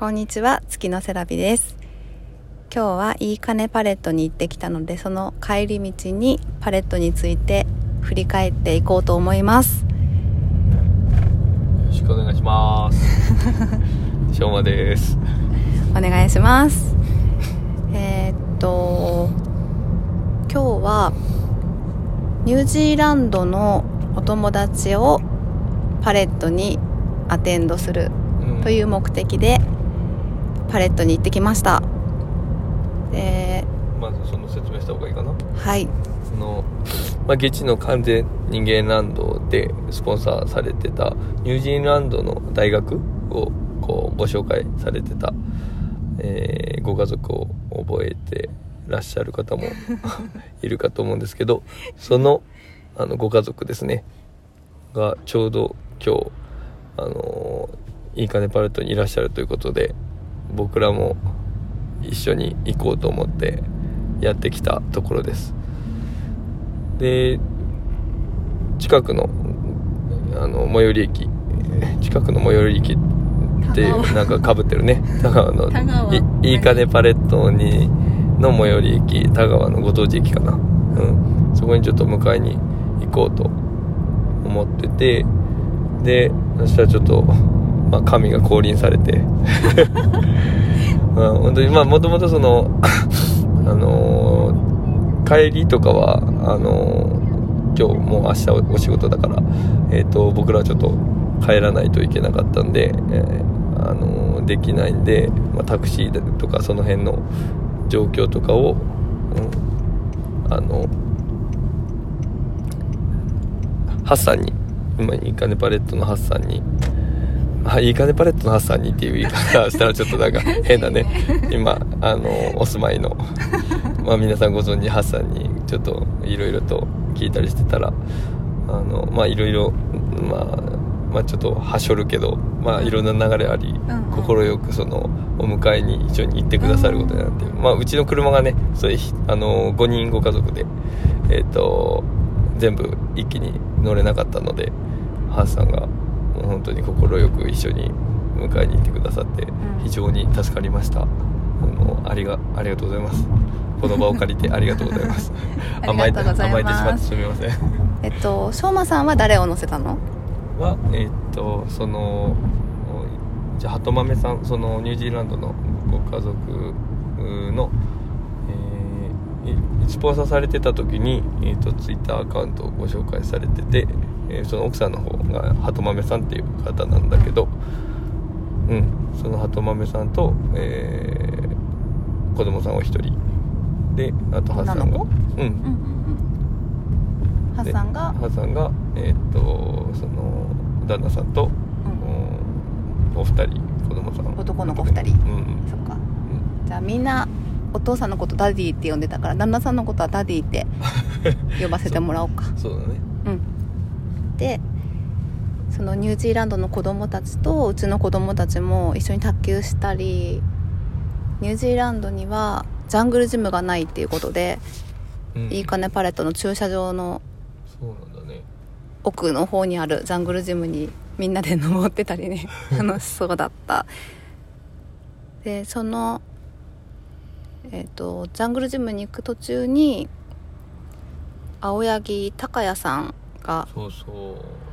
こんにちは月のセラビです。今日はいい金パレットに行ってきたのでその帰り道にパレットについて振り返っていこうと思います。よろしくお願いします。しょうまです。お願いします。えー、っと今日はニュージーランドのお友達をパレットにアテンドするという目的で、パレットに行ってきました。でまずその説明した方がいいかな。はい。その、まあ、ゲチの完全人間ランドでスポンサーされてたニュージーランドの大学をこうご紹介されてた、えー、ご家族を覚えてらっしゃる方も いるかと思うんですけどそのあのご家族ですね。がちょうど今日あのいいかねパレットにいらっしゃるということで僕らも一緒に行こうと思ってやってきたところです。で近くのあの最寄り駅 近くの最寄り駅ってなんかかぶってるね。田川のいいかねパレットにの最寄り駅田川のご当地駅かな。うん。そこにちょっと迎えに行こうと思っててでそしたらちょっとまあ、神が降臨されて。まあ、本当にまあもともとその あのー、帰りとかはあのー、今日もう明日お仕事だから、えーと、僕らはちょっと帰らないといけなかったんで、えー、あのー、できないんで、まあ、タクシーとかその辺の状況とかを、うん、あのハッサンに今にカネパレットのハッサンにあいい金パレットのハッサンにっていう言い方したらちょっとなんか変なね。今あのお住まいのまあ皆さんご存知ハッサンにちょっといろいろと聞いたりしてたらあのまあいろいろまあまあちょっとはしょるけどまあいろんな流れあり快、くそのお迎えに一緒に行ってくださることになって、まあうちの車がねそれあの5人ご家族でえっ、と全部一気に乗れなかったのでハッサンがもう本当に快く一緒に迎えに行ってくださって非常に助かりました、うん、あのありがありがとうございます。この場を借りてありがとうございます。甘えて甘えてしまってすみません。えっとしょうまさんは誰を乗せたの？はえっとそのじゃあ鳩豆さんそのニュージーランドのご家族の、えー、スポーされてた時に、えーと、とツイッターアカウントをご紹介されてて、えー、その奥さんの方が鳩豆さんっていう方なんだけどうんその鳩豆さんと、えー、子供さんお一人。であとハッサンが。うん、うんハッサンが？ハッサンがえー、っとその旦那さんと、うん、お二人子供さん。男の子二人、うん、そっか、うん、じゃあみんなお父さんのことダディって呼んでたから旦那さんのことはダディって呼ばせてもらおうか。そうだね。うんてそのニュージーランドの子供たちとうちの子供たちも一緒に卓球したりニュージーランドにはジャングルジムがないっていうことで、うん、いいかねパレットの駐車場の奥の方にあるジャングルジムにみんなで登ってたりね。楽しそうだった。でそのえっ、ー、とジャングルジムに行く途中に青柳高也さんが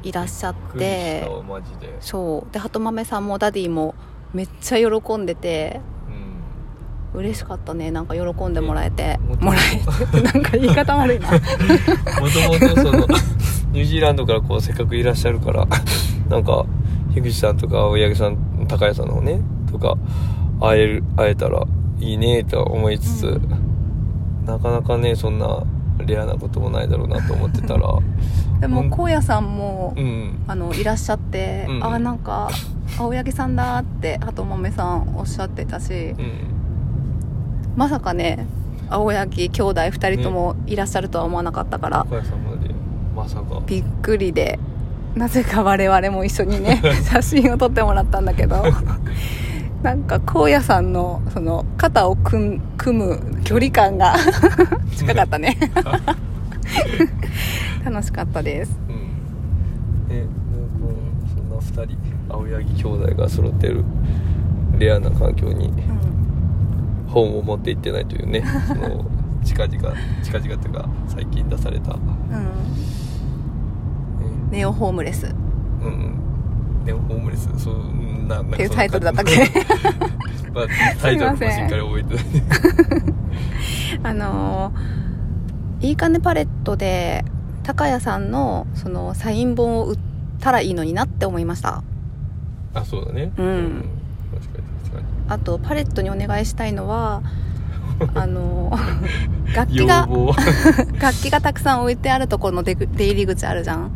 いらっしゃって。そう。で鳩豆さんもダディもめっちゃ喜んでて、うん、嬉しかったね。なんか喜んでもらえて。もらえて。なんか言い方悪いな。もともとその ニュージーランドからこうせっかくいらっしゃるからなんか樋口さんとか青柳さん高谷さんの方ねとか会える会えたらいいねと思いつつ、うん、なかなかねそんなレアなこともないだろうなと思ってたら。でも荒野さんも、うん、あのいらっしゃって、うん、あなんか青柳さんだって鳩豆さんおっしゃってたし、うん、まさかね青柳兄弟2人ともいらっしゃるとは思わなかったから、まさか。びっくりでなぜか我々も一緒にね 写真を撮ってもらったんだけど なんか荒野さんのその肩を組む距離感が近かったね。楽しかったです、うん、えそんな2人青柳兄弟が揃ってるレアな環境にうん。本を持って行ってないというねその近々近々というか最近出された、うん。ネオホームレス。うん。うんでもホームレス。そうなっていうタイトルだったっけ？まあ、タイトルもしっかり覚えてない。あのーいいかねパレットで高谷さんのそのサイン本を売ったらいいのになって思いました。あそうだね。うん。確かに確かにあとパレットにお願いしたいのは あのー楽器が 楽器がたくさん置いてあるところの出入り口あるじゃん。うん。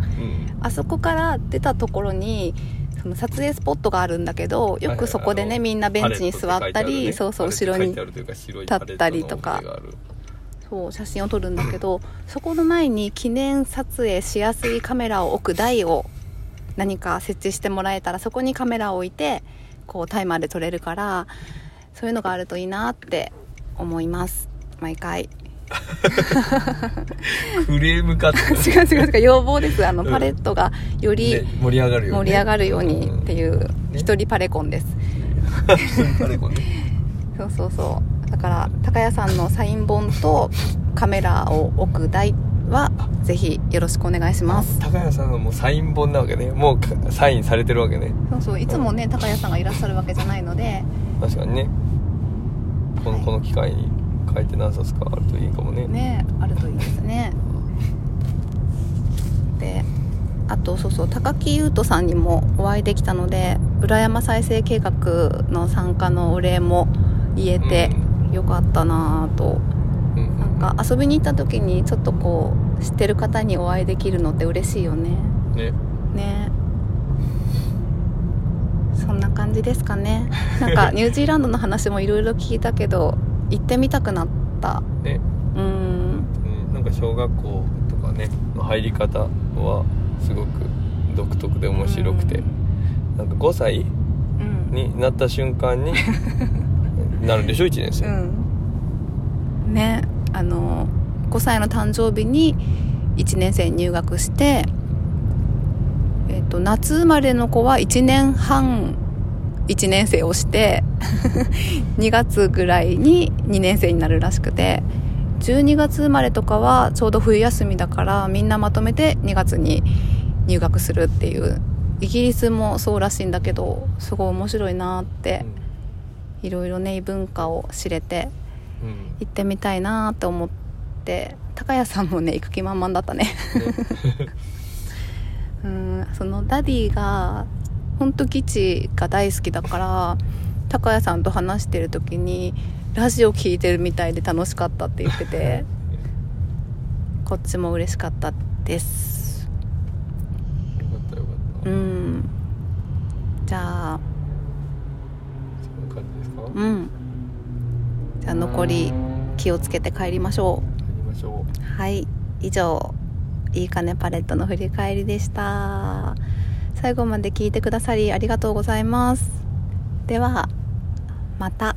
あそこから出たところにその撮影スポットがあるんだけどよくそこでねはいはいあのみんなベンチに座ったり、ね。そうそう後ろに立ったりとか。そう写真を撮るんだけどそこの前に記念撮影しやすいカメラを置く台を何か設置してもらえたらそこにカメラを置いてこうタイマーで撮れるからそういうのがあるといいなって思います。毎回 クレームかって。違う違う違う要望です。あのうん。パレットがよりね盛り上がるように盛り上がるようにっていうね。一人パレコンです。パレコね。そうそうそう。だから高谷さんのサイン本とカメラを置く台はぜひよろしくお願いします。高谷さんはもうサイン本なわけね。もうかサインされてるわけね。そうそう。いつもね高谷さんがいらっしゃるわけじゃないので。確かにね。この,、はい。この機会に書いて何冊かあるといいかもね。ねあるといいですね。であとそうそう高木優斗さんにもお会いできたので裏山再生計画の参加のお礼も言えてよかったなぁと。うんうん。なんか遊びに行った時にちょっとこう知ってる方にお会いできるのって嬉しいよね。ね。ね。そんな感じですかね。なんかニュージーランドの話もいろいろ聞いたけど行ってみたくなった。ね。うん。うんなんか小学校とかねの入り方はすごく独特で面白くて、うん。なんか5歳うん。になった瞬間に なるんでしょ？1年生、うん。ねあの5歳の誕生日に1年生に入学して、えっと夏生まれの子は1年半1年生をして 2月ぐらいに2年生になるらしくて12月生まれとかはちょうど冬休みだからみんなまとめて2月に入学するっていうイギリスもそうらしいんだけどすごい面白いなっていろいろね異文化を知れてうん。行ってみたいなって思って高谷さんもね行く気満々だったね。うんそのダディが本当基地が大好きだから高谷さんと話してる時にラジオ聞いてるみたいで楽しかったって言ってて こっちも嬉しかったです。よかったよかった、うん。じゃあそんな感じですか、帰うん。じゃあ残り気をつけて帰りましょう。りましょう。はい。以上いいかねパレットの振り返りでした最後まで聞いてくださりありがとうございます。ではまた。